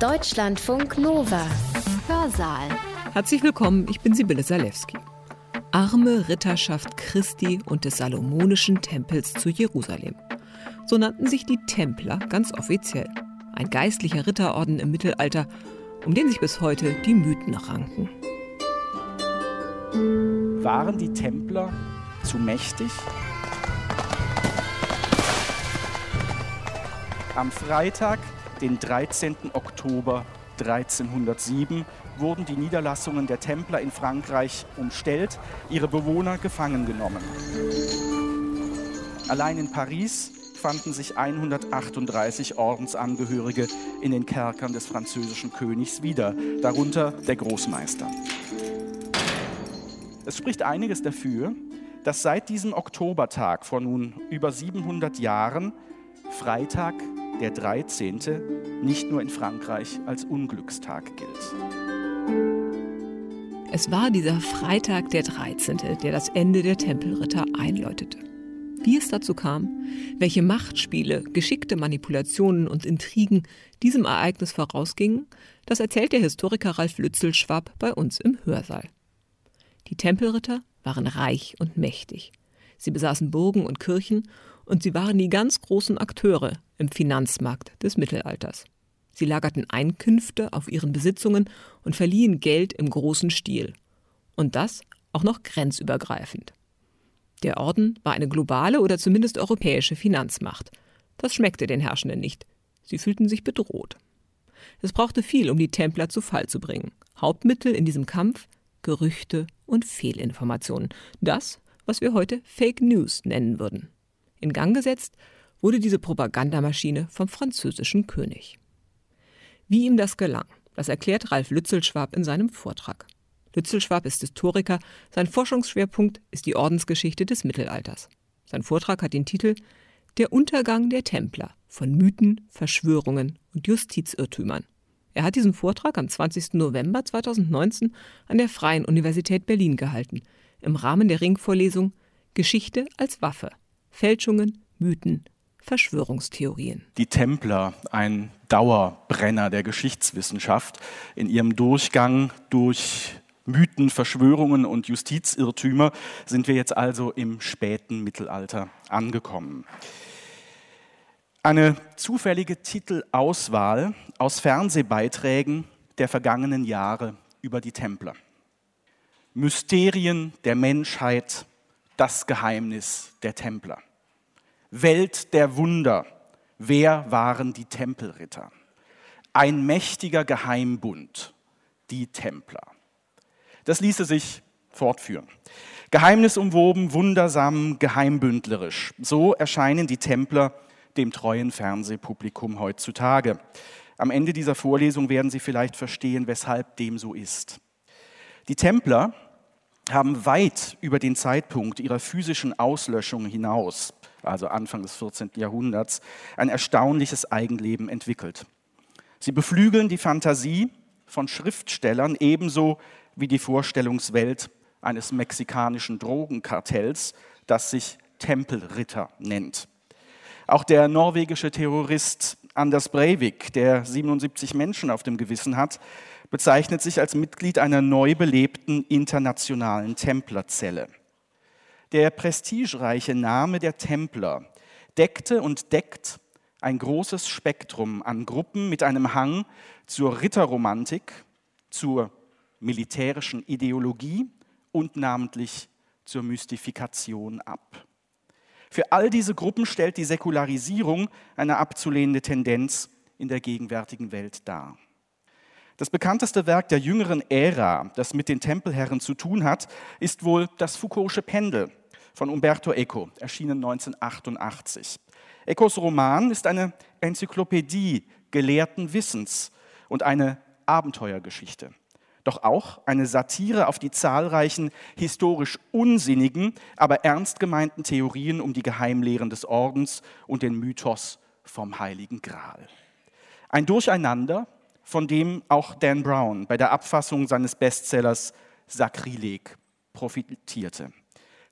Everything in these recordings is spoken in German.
Deutschlandfunk Nova. Hörsaal. Herzlich willkommen, ich bin Sibylle Salewski. Arme Ritterschaft Christi und des Salomonischen Tempels zu Jerusalem. So nannten sich die Templer ganz offiziell. Ein geistlicher Ritterorden im Mittelalter, um den sich bis heute die Mythen ranken. Waren die Templer zu mächtig? Am Freitag, den 13. Oktober 1307, wurden die Niederlassungen der Templer in Frankreich umstellt, ihre Bewohner gefangen genommen. Allein in Paris fanden sich 138 Ordensangehörige in den Kerkern des französischen Königs wieder, darunter der Großmeister. Es spricht einiges dafür, dass seit diesem Oktobertag vor nun über 700 Jahren Freitag der 13. nicht nur in Frankreich als Unglückstag gilt. Es war dieser Freitag der 13., der das Ende der Tempelritter einläutete. Wie es dazu kam, welche Machtspiele, geschickte Manipulationen und Intrigen diesem Ereignis vorausgingen, das erzählt der Historiker Ralf Lützelschwab bei uns im Hörsaal. Die Tempelritter waren reich und mächtig. Sie besaßen Burgen und Kirchen und sie waren die ganz großen Akteure im Finanzmarkt des Mittelalters. Sie lagerten Einkünfte auf ihren Besitzungen und verliehen Geld im großen Stil. Und das auch noch grenzübergreifend. Der Orden war eine globale oder zumindest europäische Finanzmacht. Das schmeckte den Herrschenden nicht. Sie fühlten sich bedroht. Es brauchte viel, um die Templer zu Fall zu bringen. Hauptmittel in diesem Kampf Gerüchte und Fehlinformationen. Das, was wir heute Fake News nennen würden. In Gang gesetzt wurde diese Propagandamaschine vom französischen König. Wie ihm das gelang, das erklärt Ralf Lützelschwab in seinem Vortrag. Lützelschwab ist Historiker, sein Forschungsschwerpunkt ist die Ordensgeschichte des Mittelalters. Sein Vortrag hat den Titel Der Untergang der Templer von Mythen, Verschwörungen und Justizirrtümern. Er hat diesen Vortrag am 20. November 2019 an der Freien Universität Berlin gehalten, im Rahmen der Ringvorlesung Geschichte als Waffe, Fälschungen, Mythen, Verschwörungstheorien. Die Templer, ein Dauerbrenner der Geschichtswissenschaft, in ihrem Durchgang durch Mythen, Verschwörungen und Justizirrtümer sind wir jetzt also im späten Mittelalter angekommen. Eine zufällige Titelauswahl aus Fernsehbeiträgen der vergangenen Jahre über die Templer. Mysterien der Menschheit, das Geheimnis der Templer. Welt der Wunder, wer waren die Tempelritter? Ein mächtiger Geheimbund, die Templer. Das ließe sich fortführen. Geheimnisumwoben, wundersam, geheimbündlerisch. So erscheinen die Templer dem treuen Fernsehpublikum heutzutage. Am Ende dieser Vorlesung werden Sie vielleicht verstehen, weshalb dem so ist. Die Templer haben weit über den Zeitpunkt ihrer physischen Auslöschung hinaus, also Anfang des 14. Jahrhunderts, ein erstaunliches Eigenleben entwickelt. Sie beflügeln die Fantasie von Schriftstellern ebenso wie die Vorstellungswelt eines mexikanischen Drogenkartells, das sich Tempelritter nennt. Auch der norwegische Terrorist Anders Breivik, der 77 Menschen auf dem Gewissen hat, bezeichnet sich als Mitglied einer neu belebten internationalen Templerzelle. Der prestigereiche Name der Templer deckte und deckt ein großes Spektrum an Gruppen mit einem Hang zur Ritterromantik, zur militärischen Ideologie und namentlich zur Mystifikation ab. Für all diese Gruppen stellt die Säkularisierung eine abzulehnende Tendenz in der gegenwärtigen Welt dar. Das bekannteste Werk der jüngeren Ära, das mit den Tempelherren zu tun hat, ist wohl das Foucault'sche Pendel von Umberto Eco, erschienen 1988. Ecos Roman ist eine Enzyklopädie gelehrten Wissens und eine Abenteuergeschichte doch auch eine Satire auf die zahlreichen historisch unsinnigen, aber ernst gemeinten Theorien um die Geheimlehren des Ordens und den Mythos vom Heiligen Gral. Ein Durcheinander, von dem auch Dan Brown bei der Abfassung seines Bestsellers Sakrileg profitierte.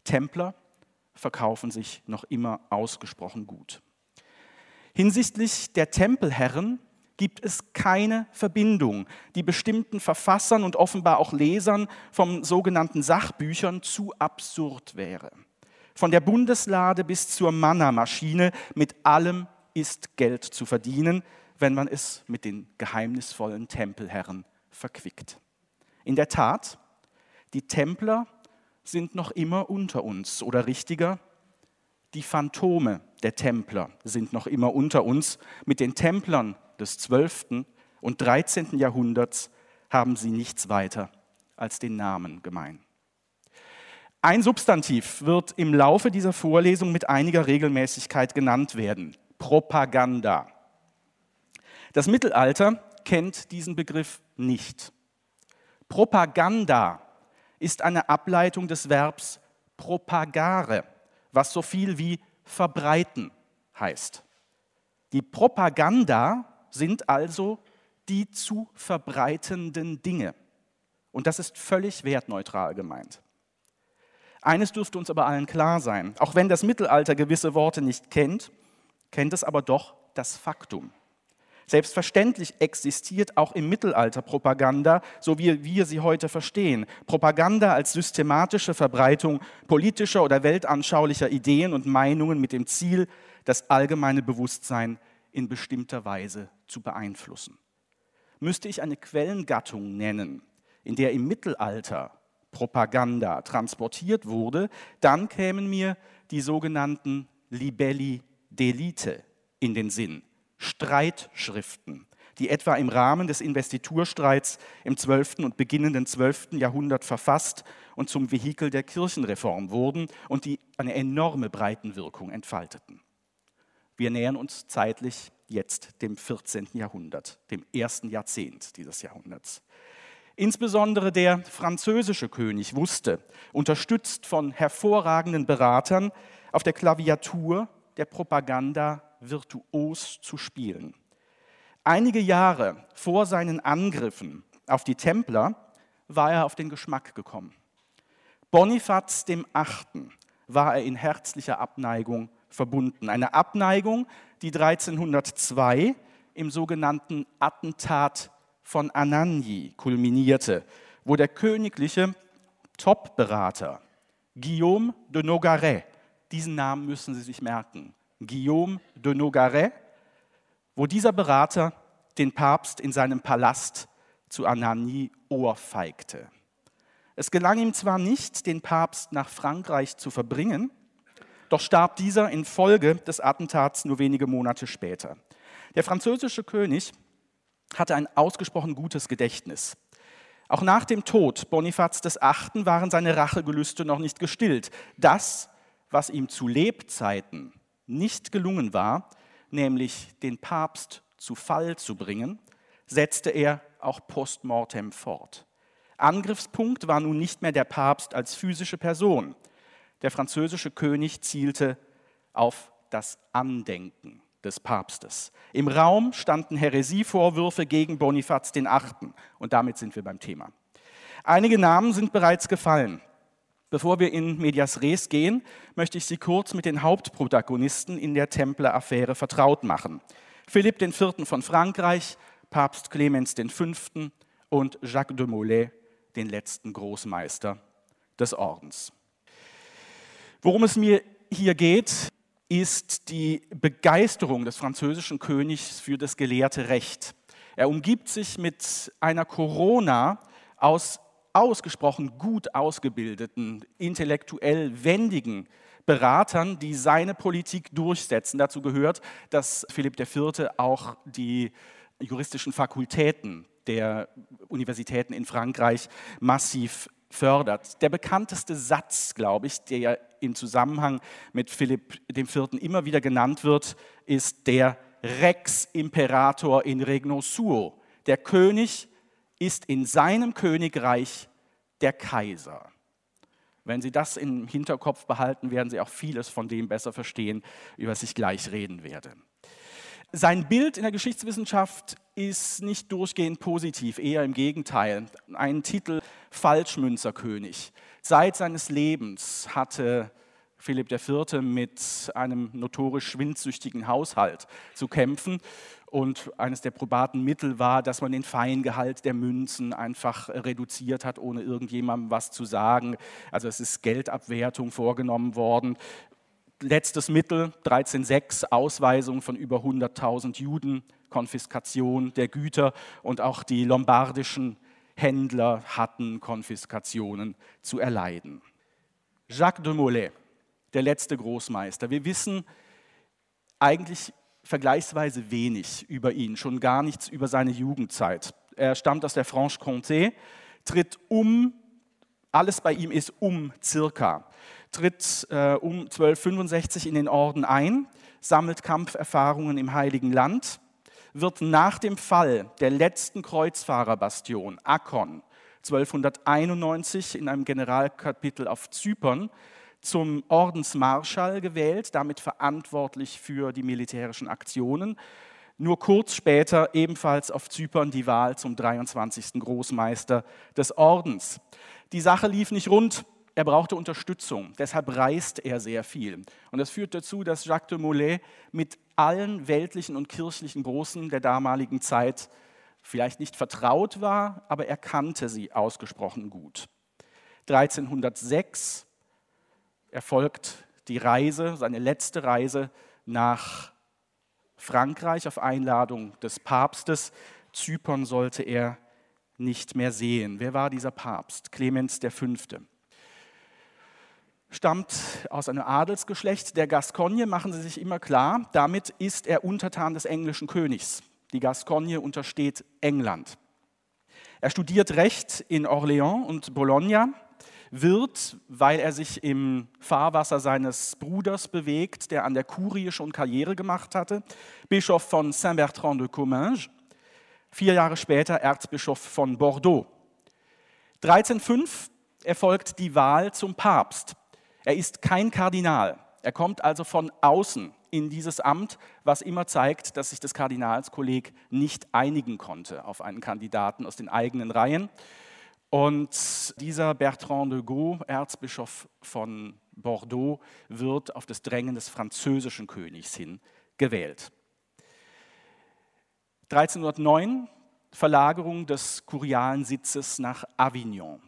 Templer verkaufen sich noch immer ausgesprochen gut. Hinsichtlich der Tempelherren gibt es keine Verbindung, die bestimmten Verfassern und offenbar auch Lesern von sogenannten Sachbüchern zu absurd wäre. Von der Bundeslade bis zur Manna-Maschine, mit allem ist Geld zu verdienen, wenn man es mit den geheimnisvollen Tempelherren verquickt. In der Tat, die Templer sind noch immer unter uns oder richtiger, die Phantome der Templer sind noch immer unter uns. Mit den Templern des 12. und 13. Jahrhunderts haben sie nichts weiter als den Namen gemein. Ein Substantiv wird im Laufe dieser Vorlesung mit einiger Regelmäßigkeit genannt werden. Propaganda. Das Mittelalter kennt diesen Begriff nicht. Propaganda ist eine Ableitung des Verbs propagare, was so viel wie verbreiten heißt. Die Propaganda sind also die zu verbreitenden Dinge. Und das ist völlig wertneutral gemeint. Eines dürfte uns aber allen klar sein. Auch wenn das Mittelalter gewisse Worte nicht kennt, kennt es aber doch das Faktum. Selbstverständlich existiert auch im Mittelalter Propaganda, so wie wir sie heute verstehen. Propaganda als systematische Verbreitung politischer oder weltanschaulicher Ideen und Meinungen mit dem Ziel, das allgemeine Bewusstsein in bestimmter Weise zu beeinflussen. Müsste ich eine Quellengattung nennen, in der im Mittelalter Propaganda transportiert wurde, dann kämen mir die sogenannten Libelli d'Elite in den Sinn. Streitschriften, die etwa im Rahmen des Investiturstreits im 12. und beginnenden 12. Jahrhundert verfasst und zum Vehikel der Kirchenreform wurden und die eine enorme Breitenwirkung entfalteten. Wir nähern uns zeitlich jetzt dem 14. Jahrhundert, dem ersten Jahrzehnt dieses Jahrhunderts. Insbesondere der französische König wusste, unterstützt von hervorragenden Beratern, auf der Klaviatur der Propaganda virtuos zu spielen. Einige Jahre vor seinen Angriffen auf die Templer war er auf den Geschmack gekommen. Bonifaz dem Achten war er in herzlicher Abneigung verbunden. Eine Abneigung, die 1302 im sogenannten Attentat von Anagni kulminierte, wo der königliche Top-Berater Guillaume de Nogaret, diesen Namen müssen Sie sich merken, Guillaume de Nogaret, wo dieser Berater den Papst in seinem Palast zu Anagni ohrfeigte. Es gelang ihm zwar nicht, den Papst nach Frankreich zu verbringen, doch starb dieser infolge des Attentats nur wenige Monate später. Der französische König hatte ein ausgesprochen gutes Gedächtnis. Auch nach dem Tod Bonifaz VIII. waren seine Rachegelüste noch nicht gestillt. Das, was ihm zu Lebzeiten nicht gelungen war, nämlich den Papst zu Fall zu bringen, setzte er auch postmortem fort. Angriffspunkt war nun nicht mehr der Papst als physische Person, der französische König zielte auf das Andenken des Papstes. Im Raum standen Häresievorwürfe gegen Bonifaz VIII. Und damit sind wir beim Thema. Einige Namen sind bereits gefallen. Bevor wir in Medias Res gehen, möchte ich Sie kurz mit den Hauptprotagonisten in der Templer-Affäre vertraut machen. Philipp IV. von Frankreich, Papst Clemens V. und Jacques de Molay, den letzten Großmeister des Ordens. Worum es mir hier geht, ist die Begeisterung des französischen Königs für das gelehrte Recht. Er umgibt sich mit einer Corona aus ausgesprochen gut ausgebildeten, intellektuell wendigen Beratern, die seine Politik durchsetzen. Dazu gehört, dass Philipp IV. auch die juristischen Fakultäten der Universitäten in Frankreich massiv fördert. Der bekannteste Satz, glaube ich, der im Zusammenhang mit Philipp IV. immer wieder genannt wird, ist der Rex Imperator in Regno Suo. Der König ist in seinem Königreich der Kaiser. Wenn Sie das im Hinterkopf behalten, werden Sie auch vieles von dem besser verstehen, über das ich gleich reden werde. Sein Bild in der Geschichtswissenschaft ist nicht durchgehend positiv, eher im Gegenteil. Ein Titel Falschmünzerkönig. Seit seines Lebens hatte Philipp IV. mit einem notorisch schwindsüchtigen Haushalt zu kämpfen Und eines der probaten Mittel war, dass man den Feingehalt der Münzen einfach reduziert hat, ohne irgendjemandem was zu sagen. Also es ist Geldabwertung vorgenommen worden. Letztes Mittel, 13.6, Ausweisung von über 100.000 Juden, Konfiskation der Güter und auch die lombardischen Händler hatten Konfiskationen zu erleiden. Jacques de Molay, der letzte Großmeister. Wir wissen eigentlich vergleichsweise wenig über ihn, schon gar nichts über seine Jugendzeit. Er stammt aus der Franche-Comté, tritt um, alles bei ihm ist um circa, tritt äh, um 1265 in den Orden ein, sammelt Kampferfahrungen im Heiligen Land, wird nach dem Fall der letzten Kreuzfahrerbastion Akkon 1291 in einem Generalkapitel auf Zypern zum Ordensmarschall gewählt, damit verantwortlich für die militärischen Aktionen. Nur kurz später ebenfalls auf Zypern die Wahl zum 23. Großmeister des Ordens. Die Sache lief nicht rund, er brauchte Unterstützung, deshalb reist er sehr viel. Und das führt dazu, dass Jacques de Molay mit allen weltlichen und kirchlichen Großen der damaligen Zeit vielleicht nicht vertraut war, aber er kannte sie ausgesprochen gut. 1306 erfolgt die Reise, seine letzte Reise nach Frankreich auf Einladung des Papstes. Zypern sollte er nicht mehr sehen. Wer war dieser Papst? Clemens V. Stammt aus einem Adelsgeschlecht der Gascogne, machen Sie sich immer klar. Damit ist er Untertan des englischen Königs. Die Gascogne untersteht England. Er studiert Recht in Orléans und Bologna, wird, weil er sich im Fahrwasser seines Bruders bewegt, der an der Kurie schon Karriere gemacht hatte, Bischof von Saint-Bertrand de Comminges, vier Jahre später Erzbischof von Bordeaux. 1305 erfolgt die Wahl zum Papst. Er ist kein Kardinal. Er kommt also von außen in dieses Amt, was immer zeigt, dass sich das Kardinalskolleg nicht einigen konnte auf einen Kandidaten aus den eigenen Reihen. Und dieser Bertrand de Gaulle, Erzbischof von Bordeaux, wird auf das Drängen des französischen Königs hin gewählt. 1309 Verlagerung des kurialen Sitzes nach Avignon.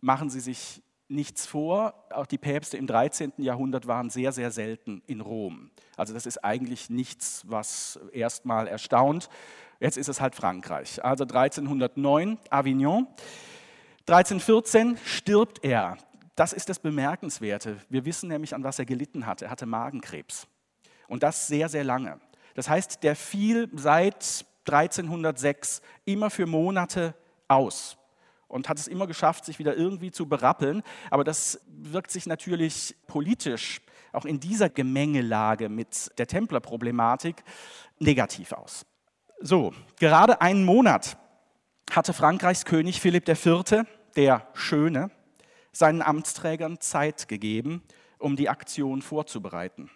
Machen Sie sich nichts vor, auch die Päpste im 13. Jahrhundert waren sehr, sehr selten in Rom. Also das ist eigentlich nichts, was erstmal erstaunt. Jetzt ist es halt Frankreich. Also 1309 Avignon. 1314 stirbt er. Das ist das Bemerkenswerte. Wir wissen nämlich, an was er gelitten hat. Er hatte Magenkrebs. Und das sehr, sehr lange. Das heißt, der fiel seit 1306 immer für Monate aus und hat es immer geschafft, sich wieder irgendwie zu berappeln. Aber das wirkt sich natürlich politisch auch in dieser Gemengelage mit der Templerproblematik negativ aus. So, gerade einen Monat hatte Frankreichs König Philipp IV., der Schöne, seinen Amtsträgern Zeit gegeben, um die Aktion vorzubereiten.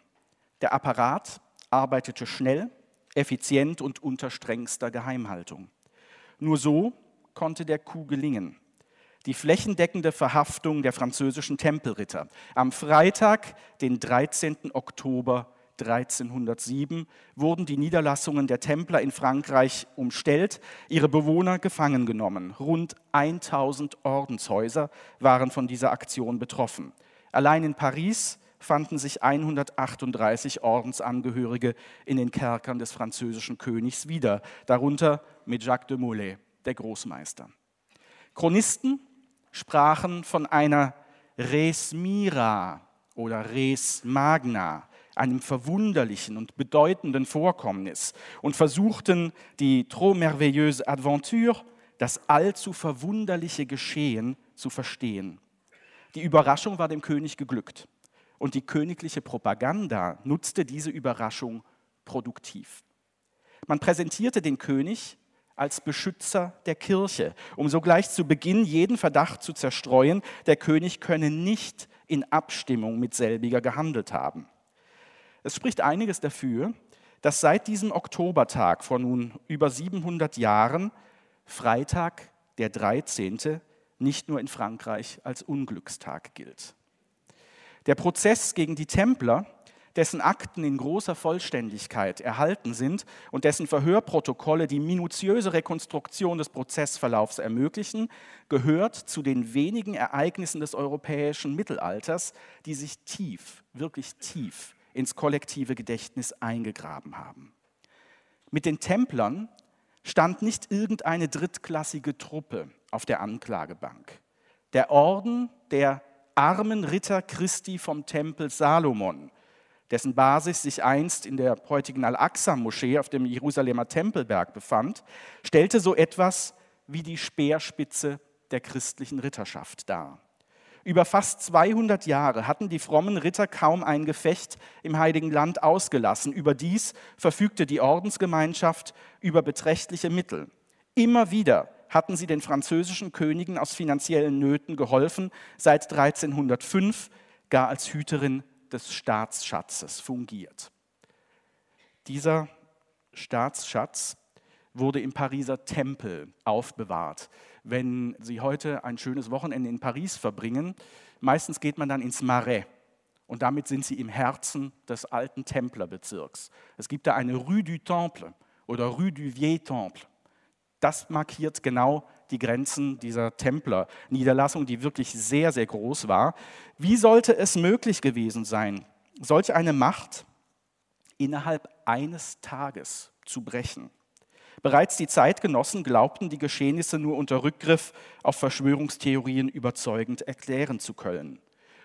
Der Apparat arbeitete schnell, effizient und unter strengster Geheimhaltung. Nur so konnte der Coup gelingen. Die flächendeckende Verhaftung der französischen Tempelritter am Freitag, den 13. Oktober 1307 wurden die Niederlassungen der Templer in Frankreich umstellt, ihre Bewohner gefangen genommen. Rund 1000 Ordenshäuser waren von dieser Aktion betroffen. Allein in Paris fanden sich 138 Ordensangehörige in den Kerkern des französischen Königs wieder, darunter mit Jacques de Molay, der Großmeister. Chronisten sprachen von einer Res Mira oder Res Magna, einem verwunderlichen und bedeutenden Vorkommnis und versuchten die trop merveilleuse aventure, das allzu verwunderliche Geschehen, zu verstehen. Die Überraschung war dem König geglückt und die königliche Propaganda nutzte diese Überraschung produktiv. Man präsentierte den König als Beschützer der Kirche, um sogleich zu Beginn jeden Verdacht zu zerstreuen, der König könne nicht in Abstimmung mit selbiger gehandelt haben. Es spricht einiges dafür, dass seit diesem Oktobertag vor nun über 700 Jahren Freitag, der 13., nicht nur in Frankreich als Unglückstag gilt. Der Prozess gegen die Templer, dessen Akten in großer Vollständigkeit erhalten sind und dessen Verhörprotokolle die minutiöse Rekonstruktion des Prozessverlaufs ermöglichen, gehört zu den wenigen Ereignissen des europäischen Mittelalters, die sich tief, wirklich tief ins kollektive Gedächtnis eingegraben haben. Mit den Templern stand nicht irgendeine drittklassige Truppe auf der Anklagebank. Der Orden der armen Ritter Christi vom Tempel Salomon, dessen Basis sich einst in der heutigen Al-Aqsa-Moschee auf dem Jerusalemer Tempelberg befand, stellte so etwas wie die Speerspitze der christlichen Ritterschaft dar. Über fast 200 Jahre hatten die frommen Ritter kaum ein Gefecht im Heiligen Land ausgelassen. Überdies verfügte die Ordensgemeinschaft über beträchtliche Mittel. Immer wieder hatten sie den französischen Königen aus finanziellen Nöten geholfen, seit 1305 gar als Hüterin des Staatsschatzes fungiert. Dieser Staatsschatz wurde im Pariser Tempel aufbewahrt. Wenn Sie heute ein schönes Wochenende in Paris verbringen, meistens geht man dann ins Marais. Und damit sind Sie im Herzen des alten Templerbezirks. Es gibt da eine Rue du Temple oder Rue du Vieux Temple. Das markiert genau die Grenzen dieser Templerniederlassung, die wirklich sehr, sehr groß war. Wie sollte es möglich gewesen sein, solch eine Macht innerhalb eines Tages zu brechen? Bereits die Zeitgenossen glaubten, die Geschehnisse nur unter Rückgriff auf Verschwörungstheorien überzeugend erklären zu können.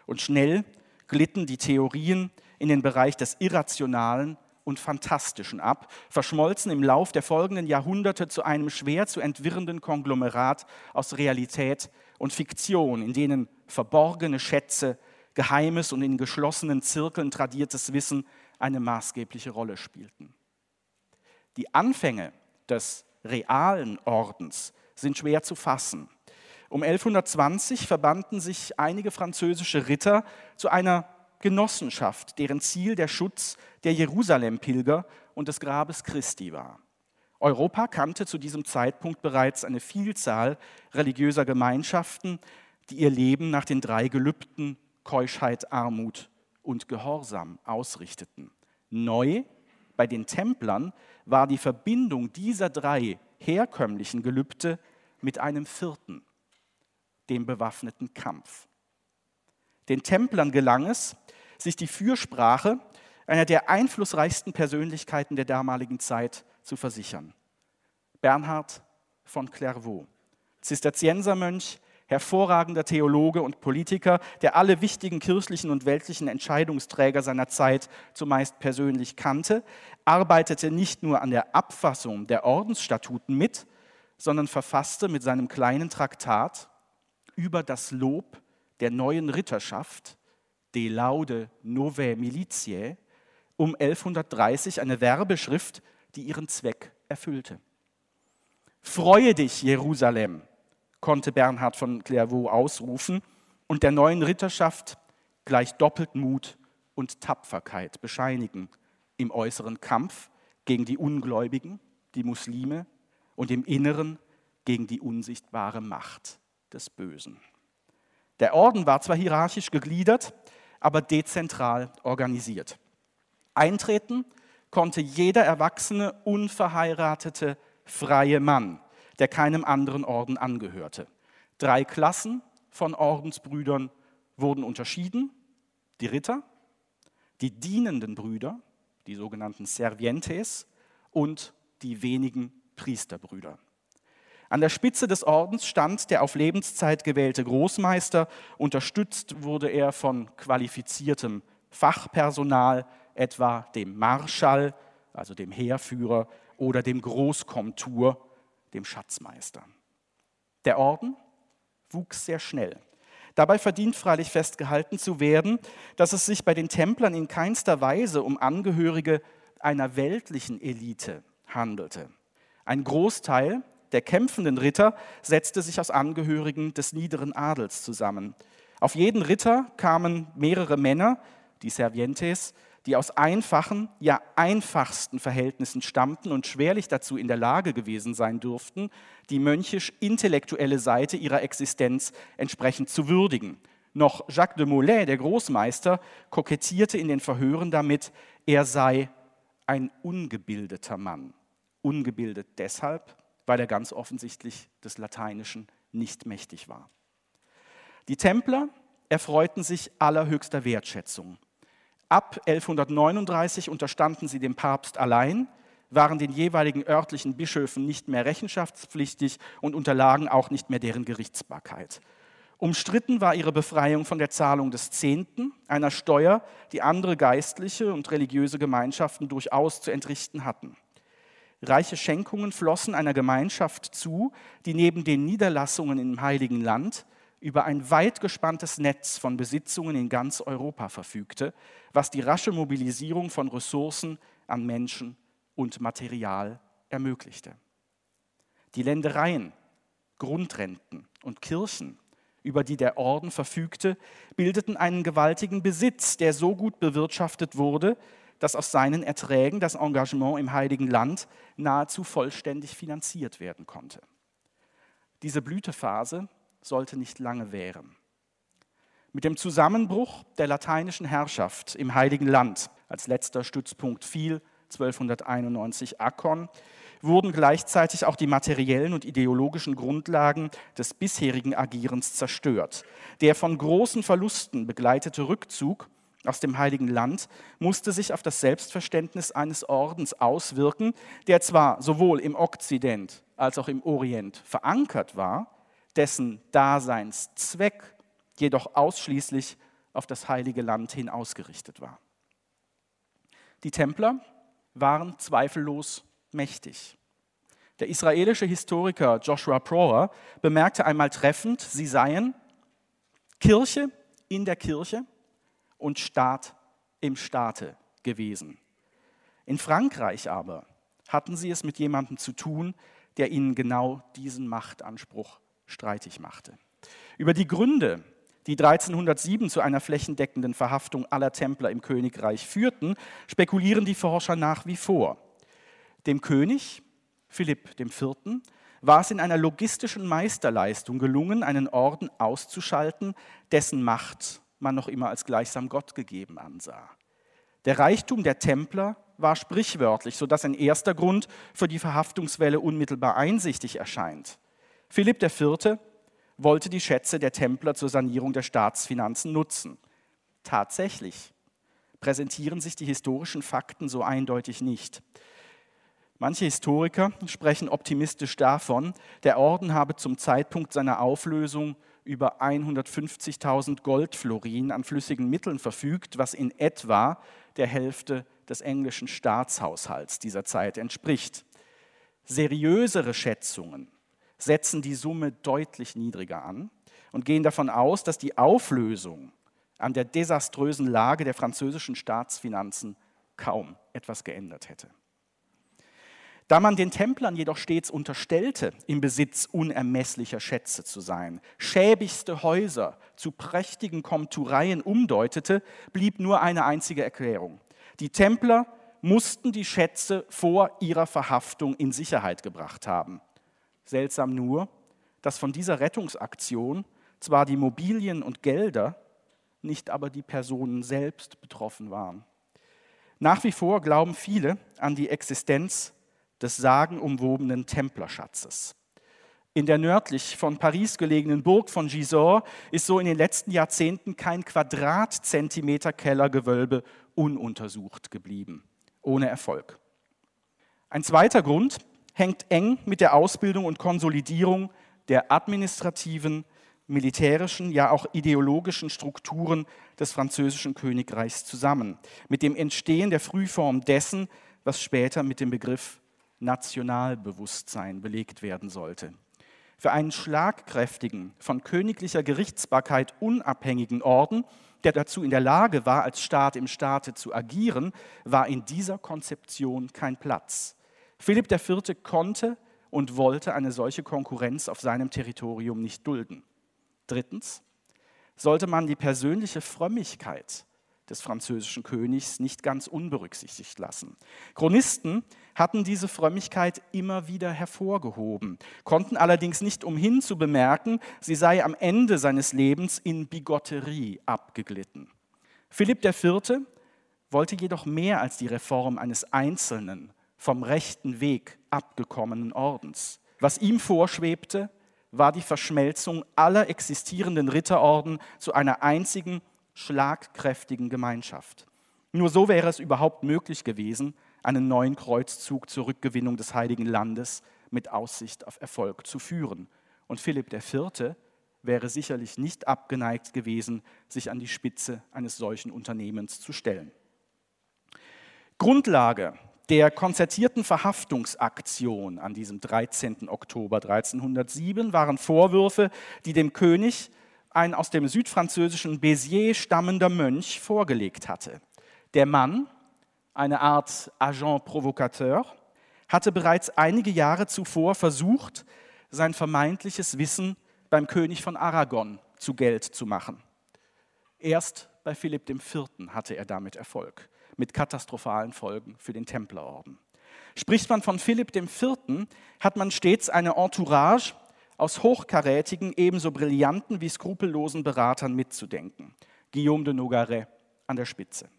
Und schnell glitten die Theorien in den Bereich des Irrationalen und Fantastischen ab, verschmolzen im Lauf der folgenden Jahrhunderte zu einem schwer zu entwirrenden Konglomerat aus Realität und Fiktion, in denen verborgene Schätze, geheimes und in geschlossenen Zirkeln tradiertes Wissen eine maßgebliche Rolle spielten. Die Anfänge des realen Ordens sind schwer zu fassen. Um 1120 verbanden sich einige französische Ritter zu einer Genossenschaft, deren Ziel der Schutz der Jerusalem-Pilger und des Grabes Christi war. Europa kannte zu diesem Zeitpunkt bereits eine Vielzahl religiöser Gemeinschaften, die ihr Leben nach den drei Gelübden Keuschheit, Armut und Gehorsam ausrichteten. Neu bei den Templern war die Verbindung dieser drei herkömmlichen Gelübde mit einem vierten, dem bewaffneten Kampf. Den Templern gelang es, sich die Fürsprache einer der einflussreichsten Persönlichkeiten der damaligen Zeit zu versichern. Bernhard von Clairvaux, Zisterziensermönch, hervorragender Theologe und Politiker, der alle wichtigen kirchlichen und weltlichen Entscheidungsträger seiner Zeit zumeist persönlich kannte, arbeitete nicht nur an der Abfassung der Ordensstatuten mit, sondern verfasste mit seinem kleinen Traktat über das Lob der neuen Ritterschaft, De Laude Novae Militiae, um 1130 eine Werbeschrift, die ihren Zweck erfüllte. Freue dich, Jerusalem, konnte Bernhard von Clairvaux ausrufen und der neuen Ritterschaft gleich doppelt Mut und Tapferkeit bescheinigen im äußeren Kampf gegen die Ungläubigen, die Muslime und im Inneren gegen die unsichtbare Macht des Bösen. Der Orden war zwar hierarchisch gegliedert, aber dezentral organisiert. Eintreten konnte jeder erwachsene, unverheiratete, freie Mann, der keinem anderen Orden angehörte. Drei Klassen von Ordensbrüdern wurden unterschieden. Die Ritter, die dienenden Brüder, die sogenannten Servientes und die wenigen Priesterbrüder. An der Spitze des Ordens stand der auf Lebenszeit gewählte Großmeister. Unterstützt wurde er von qualifiziertem Fachpersonal, etwa dem Marschall, also dem Heerführer, oder dem Großkomtur, dem Schatzmeister. Der Orden wuchs sehr schnell. Dabei verdient freilich festgehalten zu werden, dass es sich bei den Templern in keinster Weise um Angehörige einer weltlichen Elite handelte. Ein Großteil der kämpfenden Ritter setzte sich aus Angehörigen des niederen Adels zusammen. Auf jeden Ritter kamen mehrere Männer, die Servientes, die aus einfachen, ja einfachsten Verhältnissen stammten und schwerlich dazu in der Lage gewesen sein dürften, die mönchisch-intellektuelle Seite ihrer Existenz entsprechend zu würdigen. Noch Jacques de Molay, der Großmeister, kokettierte in den Verhören damit, er sei ein ungebildeter Mann. Ungebildet deshalb, weil er ganz offensichtlich des Lateinischen nicht mächtig war. Die Templer erfreuten sich allerhöchster Wertschätzung. Ab 1139 unterstanden sie dem Papst allein, waren den jeweiligen örtlichen Bischöfen nicht mehr rechenschaftspflichtig und unterlagen auch nicht mehr deren Gerichtsbarkeit. Umstritten war ihre Befreiung von der Zahlung des Zehnten, einer Steuer, die andere geistliche und religiöse Gemeinschaften durchaus zu entrichten hatten. Reiche Schenkungen flossen einer Gemeinschaft zu, die neben den Niederlassungen im Heiligen Land über ein weit gespanntes Netz von Besitzungen in ganz Europa verfügte, was die rasche Mobilisierung von Ressourcen an Menschen und Material ermöglichte. Die Ländereien, Grundrenten und Kirchen, über die der Orden verfügte, bildeten einen gewaltigen Besitz, der so gut bewirtschaftet wurde, dass aus seinen Erträgen das Engagement im Heiligen Land nahezu vollständig finanziert werden konnte. Diese Blütephase sollte nicht lange währen. Mit dem Zusammenbruch der lateinischen Herrschaft im Heiligen Land als letzter Stützpunkt fiel 1291 Akkon, wurden gleichzeitig auch die materiellen und ideologischen Grundlagen des bisherigen Agierens zerstört. Der von großen Verlusten begleitete Rückzug aus dem Heiligen Land musste sich auf das Selbstverständnis eines Ordens auswirken, der zwar sowohl im Okzident als auch im Orient verankert war, dessen Daseinszweck jedoch ausschließlich auf das Heilige Land hin ausgerichtet war. Die Templer waren zweifellos mächtig. Der israelische Historiker Joshua Prower bemerkte einmal treffend, sie seien Kirche in der Kirche und Staat im Staate gewesen. In Frankreich aber hatten sie es mit jemandem zu tun, der ihnen genau diesen Machtanspruch streitig machte. Über die Gründe, die 1307 zu einer flächendeckenden Verhaftung aller Templer im Königreich führten, spekulieren die Forscher nach wie vor. Dem König, Philipp IV., war es in einer logistischen Meisterleistung gelungen, einen Orden auszuschalten, dessen Macht man noch immer als gleichsam Gott gegeben ansah. Der Reichtum der Templer war sprichwörtlich, sodass ein erster Grund für die Verhaftungswelle unmittelbar einsichtig erscheint. Philipp IV. wollte die Schätze der Templer zur Sanierung der Staatsfinanzen nutzen. Tatsächlich präsentieren sich die historischen Fakten so eindeutig nicht. Manche Historiker sprechen optimistisch davon, der Orden habe zum Zeitpunkt seiner Auflösung über 150.000 Goldflorin an flüssigen Mitteln verfügt, was in etwa der Hälfte des englischen Staatshaushalts dieser Zeit entspricht. Seriösere Schätzungen setzen die Summe deutlich niedriger an und gehen davon aus, dass die Auflösung an der desaströsen Lage der französischen Staatsfinanzen kaum etwas geändert hätte. Da man den Templern jedoch stets unterstellte, im Besitz unermesslicher Schätze zu sein, schäbigste Häuser zu prächtigen Komtureien umdeutete, blieb nur eine einzige Erklärung. Die Templer mussten die Schätze vor ihrer Verhaftung in Sicherheit gebracht haben. Seltsam nur, dass von dieser Rettungsaktion zwar die Mobilien und Gelder, nicht aber die Personen selbst betroffen waren. Nach wie vor glauben viele an die Existenz des sagenumwobenen Templerschatzes. In der nördlich von Paris gelegenen Burg von Gisors ist so in den letzten Jahrzehnten kein Quadratzentimeter Kellergewölbe ununtersucht geblieben, ohne Erfolg. Ein zweiter Grund hängt eng mit der Ausbildung und Konsolidierung der administrativen, militärischen, ja auch ideologischen Strukturen des französischen Königreichs zusammen, mit dem Entstehen der Frühform dessen, was später mit dem Begriff Nationalbewusstsein belegt werden sollte. Für einen schlagkräftigen, von königlicher Gerichtsbarkeit unabhängigen Orden, der dazu in der Lage war, als Staat im Staate zu agieren, war in dieser Konzeption kein Platz. Philipp IV. konnte und wollte eine solche Konkurrenz auf seinem Territorium nicht dulden. Drittens sollte man die persönliche Frömmigkeit des französischen Königs nicht ganz unberücksichtigt lassen. Chronisten hatten diese Frömmigkeit immer wieder hervorgehoben, konnten allerdings nicht umhin zu bemerken, sie sei am Ende seines Lebens in Bigotterie abgeglitten. Philipp IV. wollte jedoch mehr als die Reform eines einzelnen, vom rechten Weg abgekommenen Ordens. Was ihm vorschwebte, war die Verschmelzung aller existierenden Ritterorden zu einer einzigen schlagkräftigen Gemeinschaft. Nur so wäre es überhaupt möglich gewesen, einen neuen Kreuzzug zur Rückgewinnung des Heiligen Landes mit Aussicht auf Erfolg zu führen. Und Philipp IV. wäre sicherlich nicht abgeneigt gewesen, sich an die Spitze eines solchen Unternehmens zu stellen. Grundlage der konzertierten Verhaftungsaktion an diesem 13. Oktober 1307 waren Vorwürfe, die dem König ein aus dem südfranzösischen Béziers stammender Mönch vorgelegt hatte. Der Mann, eine Art Agent Provocateur, hatte bereits einige Jahre zuvor versucht, sein vermeintliches Wissen beim König von Aragon zu Geld zu machen. Erst bei Philipp IV. hatte er damit Erfolg, mit katastrophalen Folgen für den Templerorden. Spricht man von Philipp IV., hat man stets eine Entourage aus hochkarätigen, ebenso brillanten wie skrupellosen Beratern mitzudenken. Guillaume de Nogaret an der Spitze.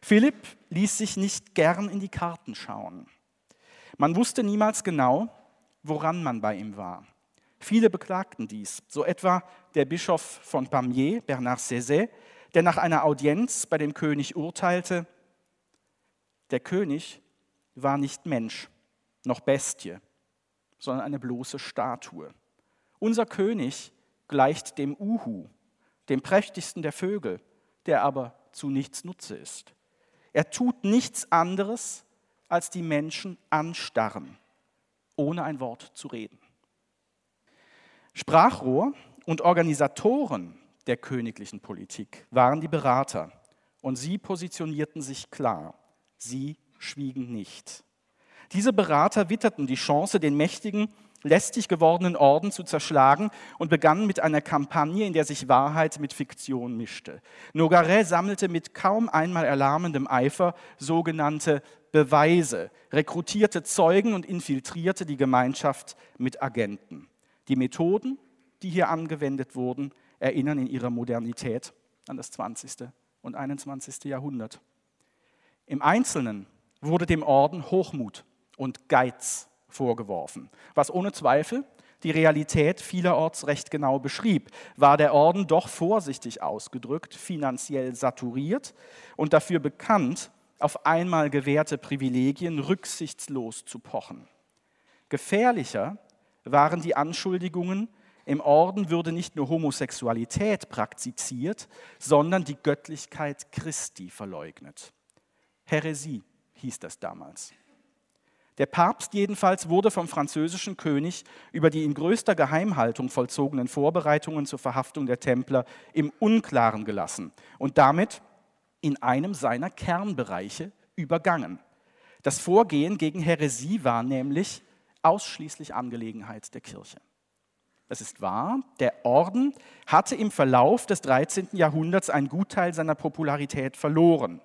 Philipp ließ sich nicht gern in die Karten schauen. Man wusste niemals genau, woran man bei ihm war. Viele beklagten dies, so etwa der Bischof von Pamiers, Bernard Cézet, der nach einer Audienz bei dem König urteilte, der König war nicht Mensch, noch Bestie, sondern eine bloße Statue. Unser König gleicht dem Uhu, dem prächtigsten der Vögel, der aber zu nichts Nutze ist. Er tut nichts anderes, als die Menschen anstarren, ohne ein Wort zu reden. Sprachrohr und Organisatoren der königlichen Politik waren die Berater und sie positionierten sich klar. Sie schwiegen nicht. Diese Berater witterten die Chance, den mächtigen, lästig gewordenen Orden zu zerschlagen und begannen mit einer Kampagne, in der sich Wahrheit mit Fiktion mischte. Nogaret sammelte mit kaum einmal erlahmendem Eifer sogenannte Beweise, rekrutierte Zeugen und infiltrierte die Gemeinschaft mit Agenten. Die Methoden, die hier angewendet wurden, erinnern in ihrer Modernität an das 20. und 21. Jahrhundert. Im Einzelnen wurde dem Orden Hochmut und Geiz vorgeworfen, was ohne Zweifel die Realität vielerorts recht genau beschrieb, war der Orden doch vorsichtig ausgedrückt, finanziell saturiert und dafür bekannt, auf einmal gewährte Privilegien rücksichtslos zu pochen. Gefährlicher waren die Anschuldigungen, im Orden würde nicht nur Homosexualität praktiziert, sondern die Göttlichkeit Christi verleugnet. Häresie hieß das damals. Der Papst jedenfalls wurde vom französischen König über die in größter Geheimhaltung vollzogenen Vorbereitungen zur Verhaftung der Templer im Unklaren gelassen und damit in einem seiner Kernbereiche übergangen. Das Vorgehen gegen Häresie war nämlich ausschließlich Angelegenheit der Kirche. Es ist wahr, der Orden hatte im Verlauf des 13. Jahrhunderts einen Gutteil seiner Popularität verloren.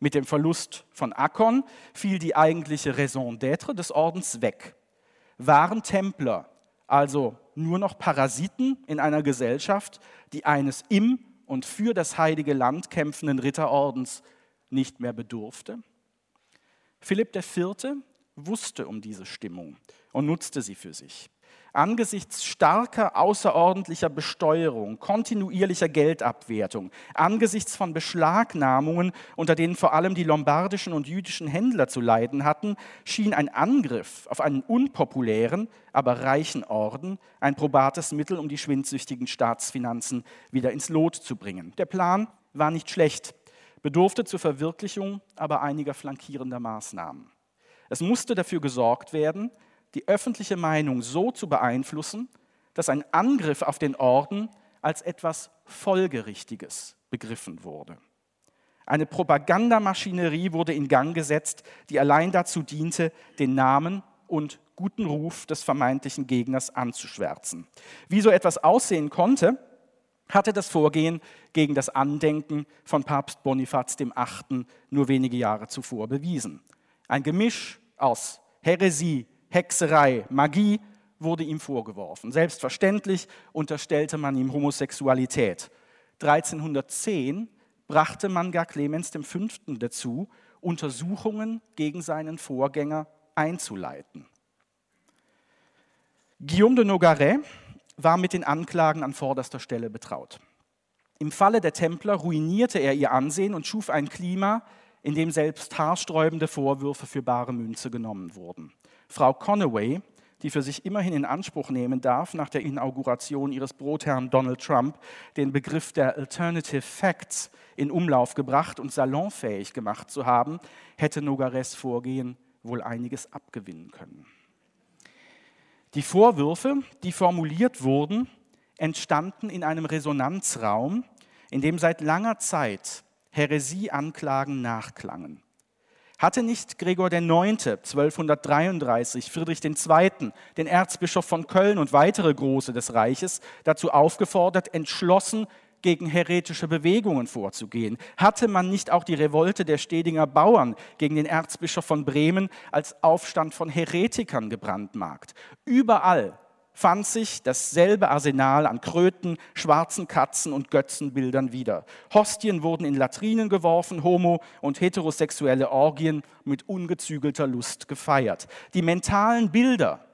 Mit dem Verlust von Akkon fiel die eigentliche Raison d'être des Ordens weg. Waren Templer also nur noch Parasiten in einer Gesellschaft, die eines im und für das heilige Land kämpfenden Ritterordens nicht mehr bedurfte? Philipp IV. wusste um diese Stimmung und nutzte sie für sich angesichts starker außerordentlicher Besteuerung, kontinuierlicher Geldabwertung, angesichts von Beschlagnahmungen, unter denen vor allem die lombardischen und jüdischen Händler zu leiden hatten, schien ein Angriff auf einen unpopulären, aber reichen Orden ein probates Mittel, um die schwindsüchtigen Staatsfinanzen wieder ins Lot zu bringen. Der Plan war nicht schlecht, bedurfte zur Verwirklichung aber einiger flankierender Maßnahmen. Es musste dafür gesorgt werden, die öffentliche Meinung so zu beeinflussen, dass ein Angriff auf den Orden als etwas Folgerichtiges begriffen wurde. Eine Propagandamaschinerie wurde in Gang gesetzt, die allein dazu diente, den Namen und guten Ruf des vermeintlichen Gegners anzuschwärzen. Wie so etwas aussehen konnte, hatte das Vorgehen gegen das Andenken von Papst Bonifaz VIII. nur wenige Jahre zuvor bewiesen. Ein Gemisch aus Häresie, Hexerei, Magie wurde ihm vorgeworfen. Selbstverständlich unterstellte man ihm Homosexualität. 1310 brachte man gar Clemens V. dazu, Untersuchungen gegen seinen Vorgänger einzuleiten. Guillaume de Nogaret war mit den Anklagen an vorderster Stelle betraut. Im Falle der Templer ruinierte er ihr Ansehen und schuf ein Klima, in dem selbst haarsträubende Vorwürfe für bare Münze genommen wurden. Frau Conaway, die für sich immerhin in Anspruch nehmen darf, nach der Inauguration ihres Brotherrn Donald Trump den Begriff der Alternative Facts in Umlauf gebracht und salonfähig gemacht zu haben, hätte Nogares Vorgehen wohl einiges abgewinnen können. Die Vorwürfe, die formuliert wurden, entstanden in einem Resonanzraum, in dem seit langer Zeit Häresieanklagen nachklangen. Hatte nicht Gregor IX. 1233 Friedrich II., den Erzbischof von Köln und weitere Große des Reiches dazu aufgefordert, entschlossen gegen heretische Bewegungen vorzugehen? Hatte man nicht auch die Revolte der Stedinger Bauern gegen den Erzbischof von Bremen als Aufstand von Heretikern gebrandmarkt? Überall fand sich dasselbe Arsenal an Kröten, schwarzen Katzen und Götzenbildern wieder. Hostien wurden in Latrinen geworfen, homo- und heterosexuelle Orgien mit ungezügelter Lust gefeiert. Die mentalen Bilder,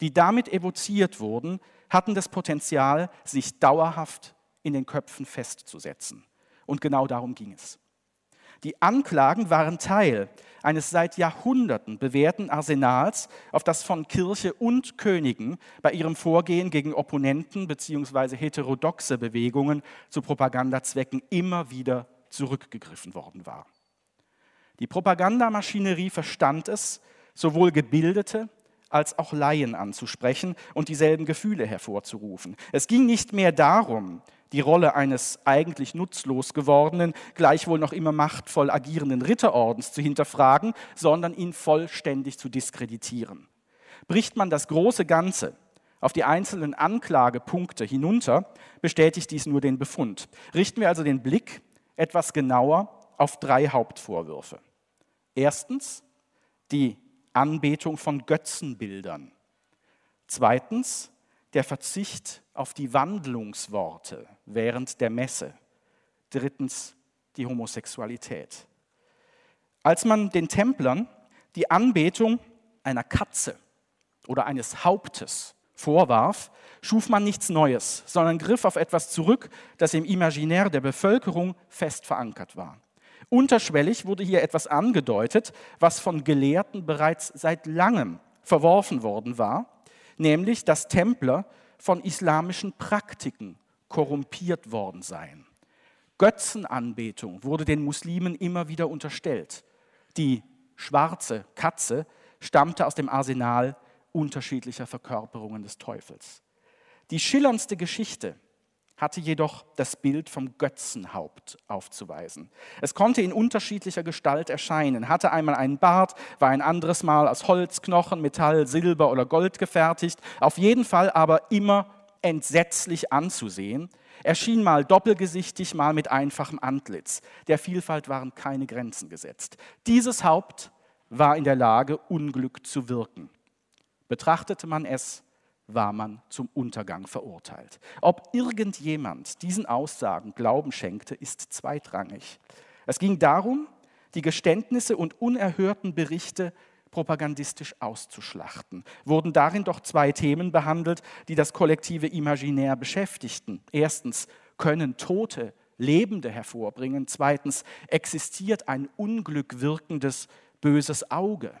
die damit evoziert wurden, hatten das Potenzial, sich dauerhaft in den Köpfen festzusetzen. Und genau darum ging es. Die Anklagen waren Teil eines seit Jahrhunderten bewährten Arsenals, auf das von Kirche und Königen bei ihrem Vorgehen gegen Opponenten bzw. heterodoxe Bewegungen zu Propagandazwecken immer wieder zurückgegriffen worden war. Die Propagandamaschinerie verstand es, sowohl Gebildete als auch Laien anzusprechen und dieselben Gefühle hervorzurufen. Es ging nicht mehr darum, die Rolle eines eigentlich nutzlos gewordenen, gleichwohl noch immer machtvoll agierenden Ritterordens zu hinterfragen, sondern ihn vollständig zu diskreditieren. Bricht man das große Ganze auf die einzelnen Anklagepunkte hinunter, bestätigt dies nur den Befund. Richten wir also den Blick etwas genauer auf drei Hauptvorwürfe. Erstens die Anbetung von Götzenbildern. Zweitens der Verzicht auf die Wandlungsworte während der Messe. Drittens die Homosexualität. Als man den Templern die Anbetung einer Katze oder eines Hauptes vorwarf, schuf man nichts Neues, sondern griff auf etwas zurück, das im Imaginär der Bevölkerung fest verankert war. Unterschwellig wurde hier etwas angedeutet, was von Gelehrten bereits seit langem verworfen worden war, nämlich dass Templer von islamischen Praktiken korrumpiert worden seien. Götzenanbetung wurde den Muslimen immer wieder unterstellt. Die schwarze Katze stammte aus dem Arsenal unterschiedlicher Verkörperungen des Teufels. Die schillerndste Geschichte hatte jedoch das Bild vom Götzenhaupt aufzuweisen. Es konnte in unterschiedlicher Gestalt erscheinen, hatte einmal einen Bart, war ein anderes Mal aus Holz, Knochen, Metall, Silber oder Gold gefertigt, auf jeden Fall aber immer entsetzlich anzusehen, erschien mal doppelgesichtig, mal mit einfachem Antlitz. Der Vielfalt waren keine Grenzen gesetzt. Dieses Haupt war in der Lage, Unglück zu wirken. Betrachtete man es war man zum Untergang verurteilt. Ob irgendjemand diesen Aussagen Glauben schenkte, ist zweitrangig. Es ging darum, die Geständnisse und unerhörten Berichte propagandistisch auszuschlachten. Wurden darin doch zwei Themen behandelt, die das kollektive Imaginär beschäftigten. Erstens, können Tote Lebende hervorbringen? Zweitens, existiert ein unglückwirkendes böses Auge?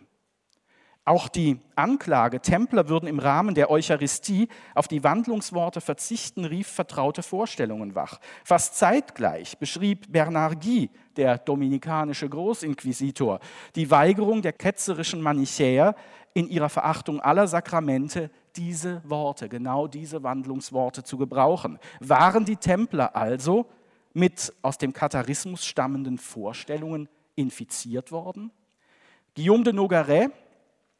Auch die Anklage, Templer würden im Rahmen der Eucharistie auf die Wandlungsworte verzichten, rief vertraute Vorstellungen wach. Fast zeitgleich beschrieb Bernard Guy, der dominikanische Großinquisitor, die Weigerung der ketzerischen Manichäer in ihrer Verachtung aller Sakramente diese Worte, genau diese Wandlungsworte zu gebrauchen. Waren die Templer also mit aus dem Katharismus stammenden Vorstellungen infiziert worden? Guillaume de Nogaret,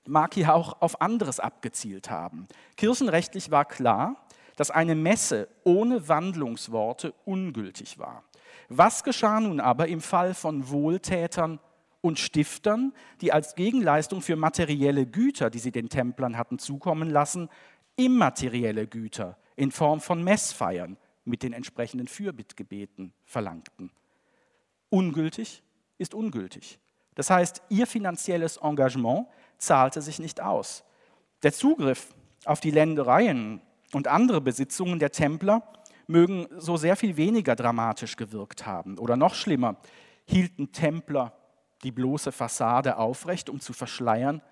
mag hier auch auf anderes abgezielt haben. Kirchenrechtlich war klar, dass eine Messe ohne Wandlungsworte ungültig war. Was geschah nun aber im Fall von Wohltätern und Stiftern, die als Gegenleistung für materielle Güter, die sie den Templern hatten zukommen lassen, immaterielle Güter in Form von Messfeiern mit den entsprechenden Fürbittgebeten verlangten? Ungültig ist ungültig. Das heißt, ihr finanzielles Engagement zahlte sich nicht aus. Der Zugriff auf die Ländereien und andere Besitzungen der Templer mögen so sehr viel weniger dramatisch gewirkt haben. Oder noch schlimmer, hielten Templer die bloße Fassade aufrecht, um zu verschleiern,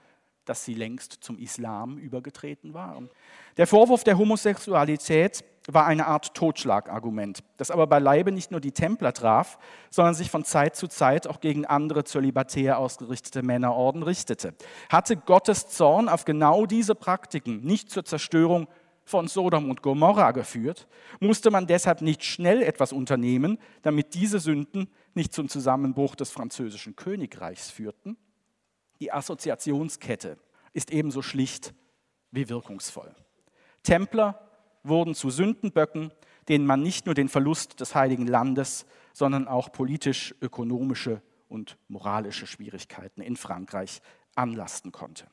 dass sie längst zum Islam übergetreten waren. Der Vorwurf der Homosexualität war eine Art Totschlagargument, das aber beileibe nicht nur die Templer traf, sondern sich von Zeit zu Zeit auch gegen andere zölibatär ausgerichtete Männerorden richtete. Hatte Gottes Zorn auf genau diese Praktiken nicht zur Zerstörung von Sodom und Gomorra geführt, musste man deshalb nicht schnell etwas unternehmen, damit diese Sünden nicht zum Zusammenbruch des französischen Königreichs führten? Die Assoziationskette ist ebenso schlicht wie wirkungsvoll. Templer wurden zu Sündenböcken, denen man nicht nur den Verlust des heiligen Landes, sondern auch politisch-ökonomische und moralische Schwierigkeiten in Frankreich anlasten konnte.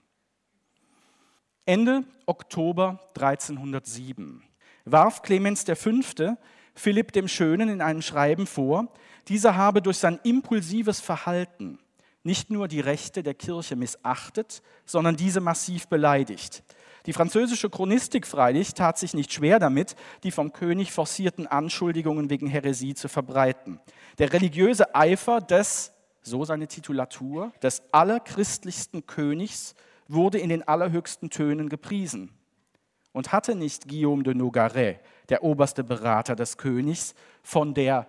Ende Oktober 1307 warf Clemens V. Philipp dem Schönen in einem Schreiben vor, dieser habe durch sein impulsives Verhalten nicht nur die Rechte der Kirche missachtet, sondern diese massiv beleidigt. Die französische Chronistik freilich tat sich nicht schwer damit, die vom König forcierten Anschuldigungen wegen Häresie zu verbreiten. Der religiöse Eifer des, so seine Titulatur, des allerchristlichsten Königs wurde in den allerhöchsten Tönen gepriesen. Und hatte nicht Guillaume de Nogaret, der oberste Berater des Königs, von der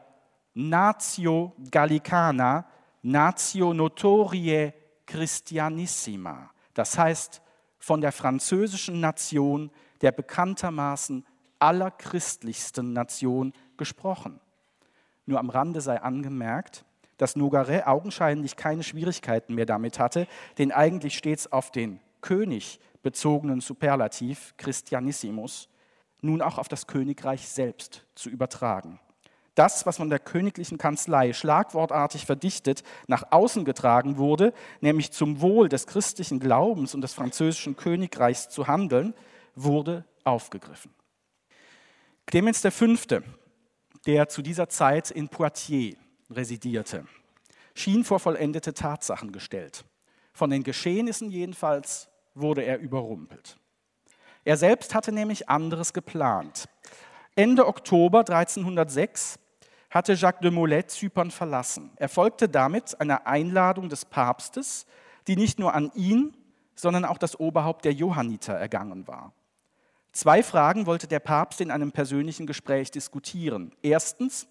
Natio Gallicana, Natio Notorie Christianissima, das heißt von der französischen Nation, der bekanntermaßen allerchristlichsten Nation, gesprochen. Nur am Rande sei angemerkt, dass Nogaret augenscheinlich keine Schwierigkeiten mehr damit hatte, den eigentlich stets auf den König bezogenen Superlativ Christianissimus nun auch auf das Königreich selbst zu übertragen. Das, was von der königlichen Kanzlei schlagwortartig verdichtet nach außen getragen wurde, nämlich zum Wohl des christlichen Glaubens und des französischen Königreichs zu handeln, wurde aufgegriffen. Clemens V., der zu dieser Zeit in Poitiers residierte, schien vor vollendete Tatsachen gestellt. Von den Geschehnissen jedenfalls wurde er überrumpelt. Er selbst hatte nämlich anderes geplant. Ende Oktober 1306 hatte Jacques de Molay Zypern verlassen. Er folgte damit einer Einladung des Papstes, die nicht nur an ihn, sondern auch das Oberhaupt der Johanniter ergangen war. Zwei Fragen wollte der Papst in einem persönlichen Gespräch diskutieren. Erstens,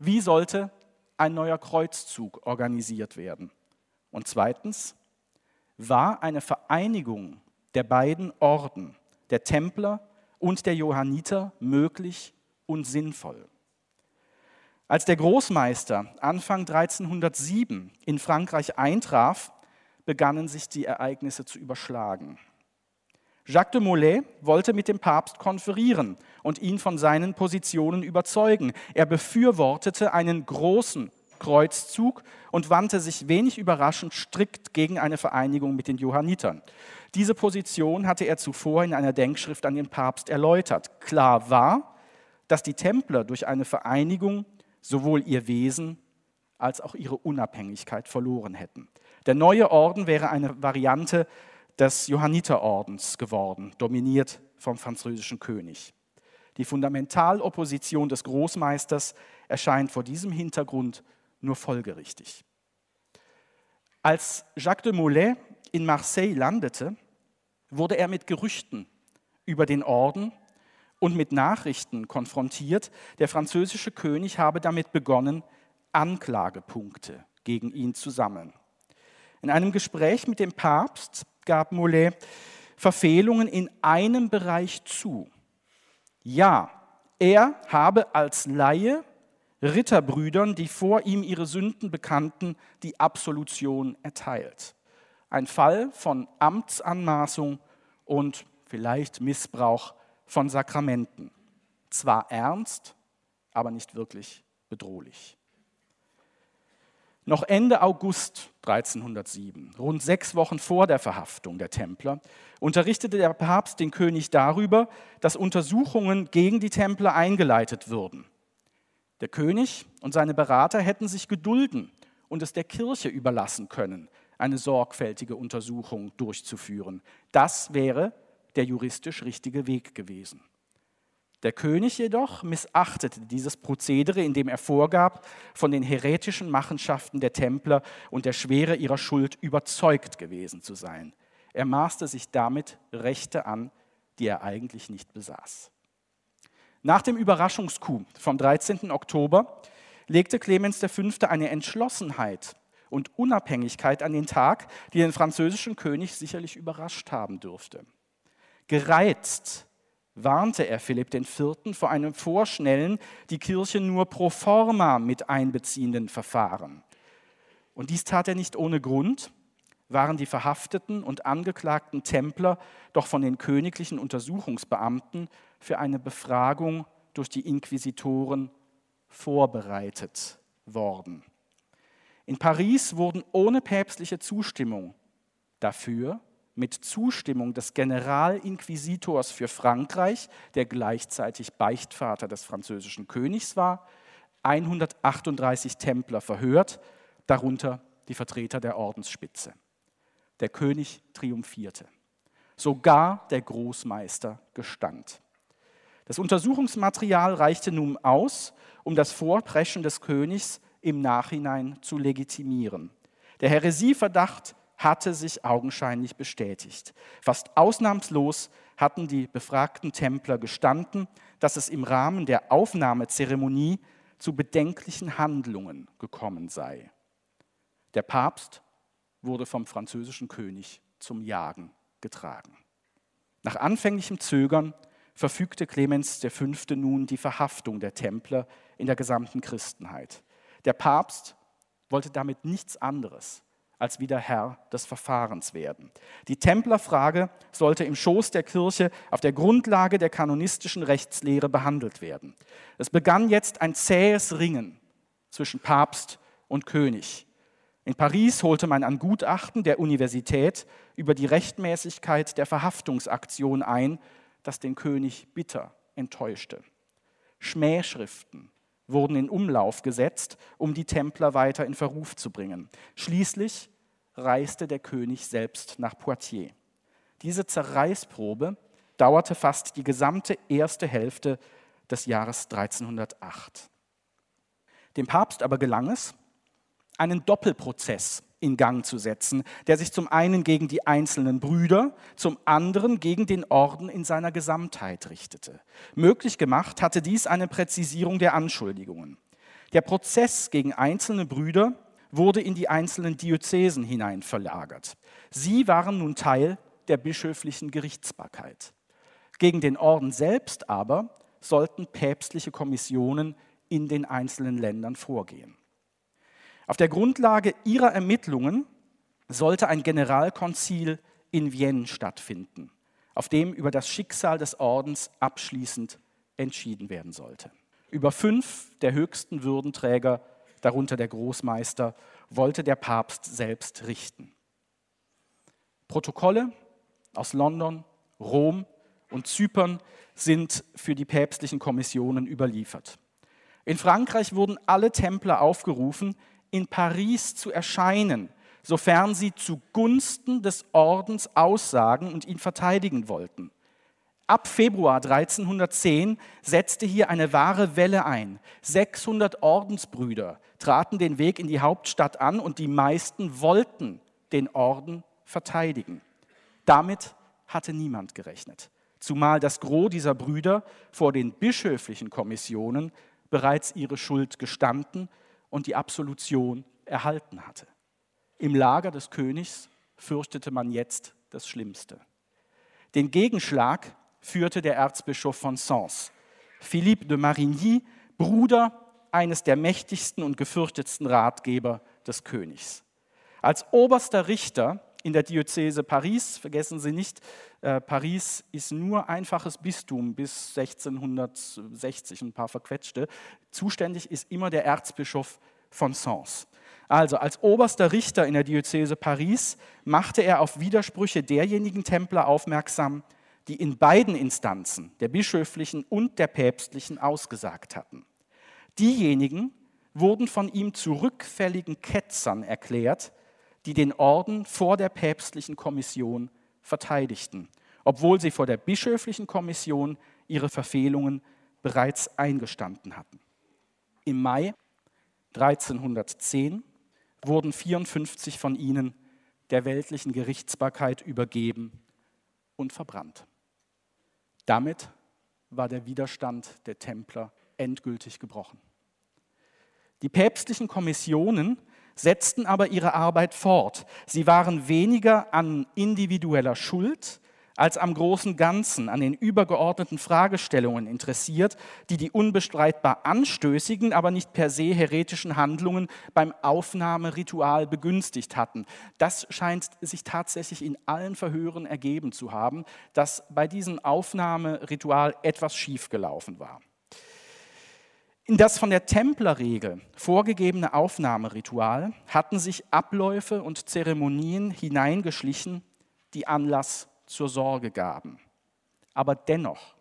wie sollte ein neuer Kreuzzug organisiert werden? Und zweitens, war eine Vereinigung der beiden Orden, der Templer und der Johanniter, möglich und sinnvoll. Als der Großmeister Anfang 1307 in Frankreich eintraf, begannen sich die Ereignisse zu überschlagen. Jacques de Molay wollte mit dem Papst konferieren und ihn von seinen Positionen überzeugen. Er befürwortete einen großen Kreuzzug und wandte sich wenig überraschend strikt gegen eine Vereinigung mit den Johannitern. Diese Position hatte er zuvor in einer Denkschrift an den Papst erläutert. Klar war, dass die Templer durch eine Vereinigung sowohl ihr Wesen als auch ihre Unabhängigkeit verloren hätten. Der neue Orden wäre eine Variante des Johanniterordens geworden, dominiert vom französischen König. Die Fundamentalopposition des Großmeisters erscheint vor diesem Hintergrund nur folgerichtig. Als Jacques de Molay in Marseille landete, wurde er mit Gerüchten über den Orden und mit Nachrichten konfrontiert, der französische König habe damit begonnen, Anklagepunkte gegen ihn zu sammeln. In einem Gespräch mit dem Papst gab Molay Verfehlungen in einem Bereich zu. Ja, er habe als Laie Ritterbrüdern, die vor ihm ihre Sünden bekannten, die Absolution erteilt. Ein Fall von Amtsanmaßung und vielleicht Missbrauch von Sakramenten. Zwar ernst, aber nicht wirklich bedrohlich. Noch Ende August 1307, rund sechs Wochen vor der Verhaftung der Templer, unterrichtete der Papst den König darüber, dass Untersuchungen gegen die Templer eingeleitet würden. Der König und seine Berater hätten sich gedulden und es der Kirche überlassen können, eine sorgfältige Untersuchung durchzuführen. Das wäre der juristisch richtige Weg gewesen. Der König jedoch missachtete dieses Prozedere, indem er vorgab, von den heretischen Machenschaften der Templer und der Schwere ihrer Schuld überzeugt gewesen zu sein. Er maßte sich damit Rechte an, die er eigentlich nicht besaß. Nach dem Überraschungscoup vom 13. Oktober legte Clemens V. eine Entschlossenheit und Unabhängigkeit an den Tag, die den französischen König sicherlich überrascht haben dürfte. Gereizt warnte er Philipp IV. vor einem vorschnellen, die Kirche nur pro forma mit einbeziehenden Verfahren. Und dies tat er nicht ohne Grund, waren die verhafteten und angeklagten Templer doch von den königlichen Untersuchungsbeamten für eine Befragung durch die Inquisitoren vorbereitet worden. In Paris wurden ohne päpstliche Zustimmung dafür mit Zustimmung des Generalinquisitors für Frankreich, der gleichzeitig Beichtvater des französischen Königs war, 138 Templer verhört, darunter die Vertreter der Ordensspitze. Der König triumphierte. Sogar der Großmeister gestand. Das Untersuchungsmaterial reichte nun aus, um das Vorpreschen des Königs im Nachhinein zu legitimieren. Der Häresieverdacht hatte sich augenscheinlich bestätigt. Fast ausnahmslos hatten die befragten Templer gestanden, dass es im Rahmen der Aufnahmezeremonie zu bedenklichen Handlungen gekommen sei. Der Papst wurde vom französischen König zum Jagen getragen. Nach anfänglichem Zögern verfügte Clemens V. nun die Verhaftung der Templer in der gesamten Christenheit. Der Papst wollte damit nichts anderes als wieder Herr des Verfahrens werden. Die Templerfrage sollte im Schoß der Kirche auf der Grundlage der kanonistischen Rechtslehre behandelt werden. Es begann jetzt ein zähes Ringen zwischen Papst und König. In Paris holte man ein Gutachten der Universität über die Rechtmäßigkeit der Verhaftungsaktion ein, das den König bitter enttäuschte. Schmähschriften wurden in Umlauf gesetzt, um die Templer weiter in Verruf zu bringen. Schließlich reiste der König selbst nach Poitiers. Diese Zerreißprobe dauerte fast die gesamte erste Hälfte des Jahres 1308. Dem Papst aber gelang es, einen Doppelprozess in Gang zu setzen, der sich zum einen gegen die einzelnen Brüder, zum anderen gegen den Orden in seiner Gesamtheit richtete. Möglich gemacht hatte dies eine Präzisierung der Anschuldigungen. Der Prozess gegen einzelne Brüder wurde in die einzelnen Diözesen hinein verlagert. Sie waren nun Teil der bischöflichen Gerichtsbarkeit. Gegen den Orden selbst aber sollten päpstliche Kommissionen in den einzelnen Ländern vorgehen. Auf der Grundlage ihrer Ermittlungen sollte ein Generalkonzil in Vienne stattfinden, auf dem über das Schicksal des Ordens abschließend entschieden werden sollte. Über fünf der höchsten Würdenträger, darunter der Großmeister, wollte der Papst selbst richten. Protokolle aus London, Rom und Zypern sind für die päpstlichen Kommissionen überliefert. In Frankreich wurden alle Templer aufgerufen, in Paris zu erscheinen, sofern sie zugunsten des Ordens aussagen und ihn verteidigen wollten. Ab Februar 1310 setzte hier eine wahre Welle ein. 600 Ordensbrüder traten den Weg in die Hauptstadt an und die meisten wollten den Orden verteidigen. Damit hatte niemand gerechnet, zumal das Gros dieser Brüder vor den bischöflichen Kommissionen bereits ihre Schuld gestanden und die Absolution erhalten hatte. Im Lager des Königs fürchtete man jetzt das Schlimmste. Den Gegenschlag führte der Erzbischof von Sens, Philippe de Marigny, Bruder eines der mächtigsten und gefürchtetsten Ratgeber des Königs. Als oberster Richter in der Diözese Paris. Vergessen Sie nicht, äh, Paris ist nur einfaches Bistum bis 1660, ein paar verquetschte. Zuständig ist immer der Erzbischof von Sens. Also als oberster Richter in der Diözese Paris machte er auf Widersprüche derjenigen Templer aufmerksam, die in beiden Instanzen, der bischöflichen und der päpstlichen, ausgesagt hatten. Diejenigen wurden von ihm zu rückfälligen Ketzern erklärt, die den Orden vor der päpstlichen Kommission verteidigten, obwohl sie vor der bischöflichen Kommission ihre Verfehlungen bereits eingestanden hatten. Im Mai 1310 wurden 54 von ihnen der weltlichen Gerichtsbarkeit übergeben und verbrannt. Damit war der Widerstand der Templer endgültig gebrochen. Die päpstlichen Kommissionen setzten aber ihre Arbeit fort. Sie waren weniger an individueller Schuld als am großen Ganzen, an den übergeordneten Fragestellungen interessiert, die die unbestreitbar anstößigen, aber nicht per se heretischen Handlungen beim Aufnahmeritual begünstigt hatten. Das scheint sich tatsächlich in allen Verhören ergeben zu haben, dass bei diesem Aufnahmeritual etwas schiefgelaufen war. In das von der Templerregel vorgegebene Aufnahmeritual hatten sich Abläufe und Zeremonien hineingeschlichen, die Anlass zur Sorge gaben. Aber dennoch,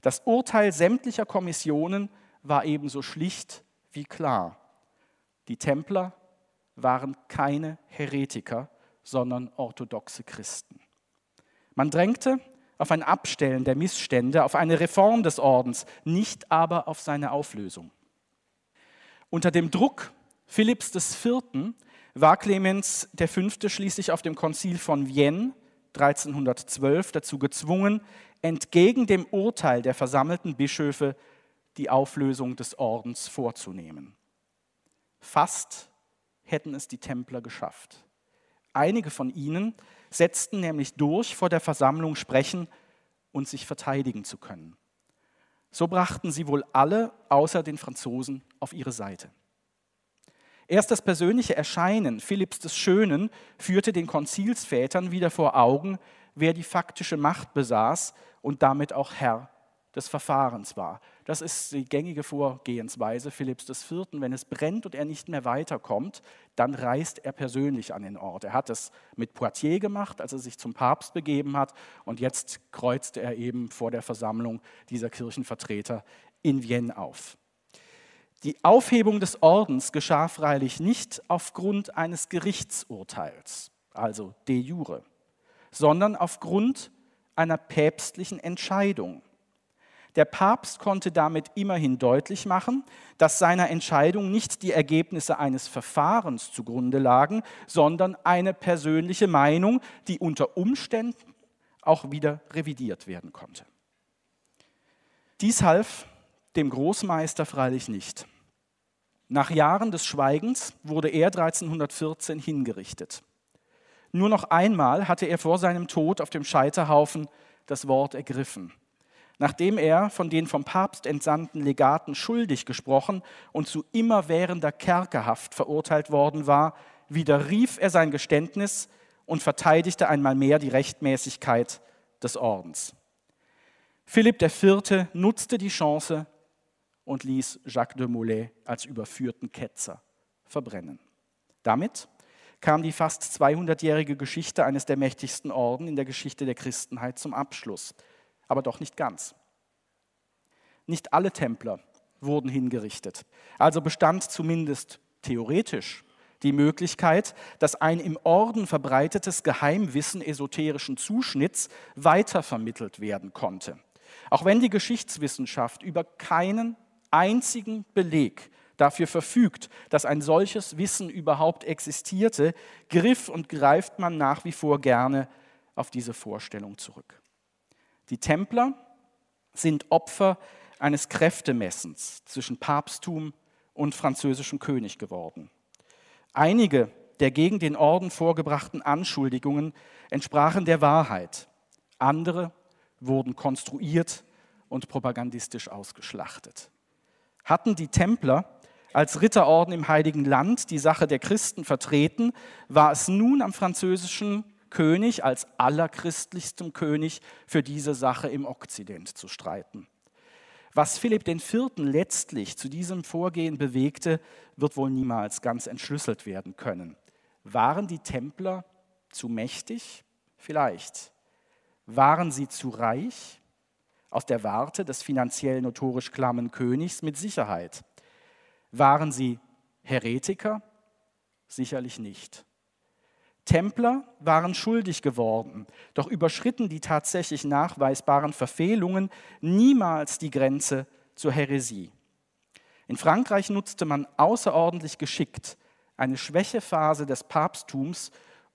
das Urteil sämtlicher Kommissionen war ebenso schlicht wie klar. Die Templer waren keine Heretiker, sondern orthodoxe Christen. Man drängte auf ein Abstellen der Missstände, auf eine Reform des Ordens, nicht aber auf seine Auflösung. Unter dem Druck Philipps IV. war Clemens V. schließlich auf dem Konzil von Vienne 1312 dazu gezwungen, entgegen dem Urteil der versammelten Bischöfe die Auflösung des Ordens vorzunehmen. Fast hätten es die Templer geschafft. Einige von ihnen setzten nämlich durch, vor der Versammlung sprechen und sich verteidigen zu können. So brachten sie wohl alle, außer den Franzosen, auf ihre Seite. Erst das persönliche Erscheinen Philipps des Schönen führte den Konzilsvätern wieder vor Augen, wer die faktische Macht besaß und damit auch Herr des Verfahrens war. Das ist die gängige Vorgehensweise Philipps IV. Wenn es brennt und er nicht mehr weiterkommt, dann reist er persönlich an den Ort. Er hat es mit Poitiers gemacht, als er sich zum Papst begeben hat, und jetzt kreuzte er eben vor der Versammlung dieser Kirchenvertreter in Vienne auf. Die Aufhebung des Ordens geschah freilich nicht aufgrund eines Gerichtsurteils, also de jure, sondern aufgrund einer päpstlichen Entscheidung. Der Papst konnte damit immerhin deutlich machen, dass seiner Entscheidung nicht die Ergebnisse eines Verfahrens zugrunde lagen, sondern eine persönliche Meinung, die unter Umständen auch wieder revidiert werden konnte. Dies half dem Großmeister freilich nicht. Nach Jahren des Schweigens wurde er 1314 hingerichtet. Nur noch einmal hatte er vor seinem Tod auf dem Scheiterhaufen das Wort ergriffen nachdem er von den vom Papst entsandten Legaten schuldig gesprochen und zu immerwährender Kerkerhaft verurteilt worden war, widerrief er sein Geständnis und verteidigte einmal mehr die Rechtmäßigkeit des Ordens. Philipp IV. nutzte die Chance und ließ Jacques de Molay als überführten Ketzer verbrennen. Damit kam die fast 200-jährige Geschichte eines der mächtigsten Orden in der Geschichte der Christenheit zum Abschluss aber doch nicht ganz. Nicht alle Templer wurden hingerichtet. Also bestand zumindest theoretisch die Möglichkeit, dass ein im Orden verbreitetes Geheimwissen esoterischen Zuschnitts weitervermittelt werden konnte. Auch wenn die Geschichtswissenschaft über keinen einzigen Beleg dafür verfügt, dass ein solches Wissen überhaupt existierte, griff und greift man nach wie vor gerne auf diese Vorstellung zurück. Die Templer sind Opfer eines Kräftemessens zwischen Papsttum und französischem König geworden. Einige der gegen den Orden vorgebrachten Anschuldigungen entsprachen der Wahrheit, andere wurden konstruiert und propagandistisch ausgeschlachtet. Hatten die Templer als Ritterorden im Heiligen Land die Sache der Christen vertreten, war es nun am französischen König als allerchristlichstem König für diese Sache im Okzident zu streiten. Was Philipp IV. letztlich zu diesem Vorgehen bewegte, wird wohl niemals ganz entschlüsselt werden können. Waren die Templer zu mächtig? Vielleicht. Waren sie zu reich? Aus der Warte des finanziell notorisch klammen Königs mit Sicherheit. Waren sie Heretiker? Sicherlich nicht. Templer waren schuldig geworden, doch überschritten die tatsächlich nachweisbaren Verfehlungen niemals die Grenze zur Häresie. In Frankreich nutzte man außerordentlich geschickt eine Schwächephase des Papsttums,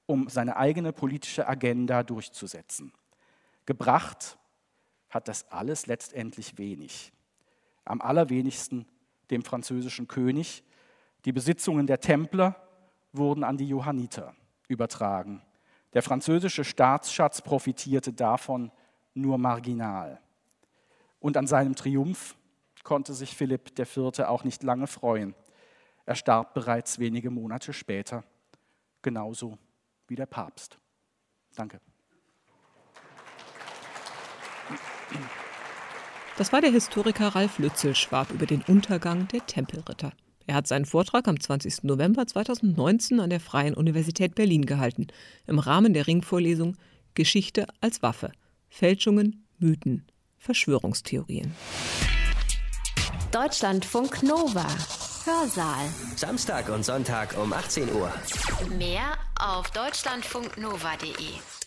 um seine eigene politische Agenda durchzusetzen. Gebracht hat das alles letztendlich wenig. Am allerwenigsten dem französischen König. Die Besitzungen der Templer wurden an die Johanniter übertragen. Der französische Staatsschatz profitierte davon nur marginal. Und an seinem Triumph konnte sich Philipp IV. auch nicht lange freuen. Er starb bereits wenige Monate später, genauso wie der Papst. Danke. Das war der Historiker Ralf Lützelschwab über den Untergang der Tempelritter. Er hat seinen Vortrag am 20. November 2019 an der Freien Universität Berlin gehalten, im Rahmen der Ringvorlesung Geschichte als Waffe. Fälschungen, Mythen, Verschwörungstheorien. Deutschlandfunk Nova. Hörsaal. Samstag und Sonntag um 18 Uhr. Mehr auf deutschlandfunknova.de.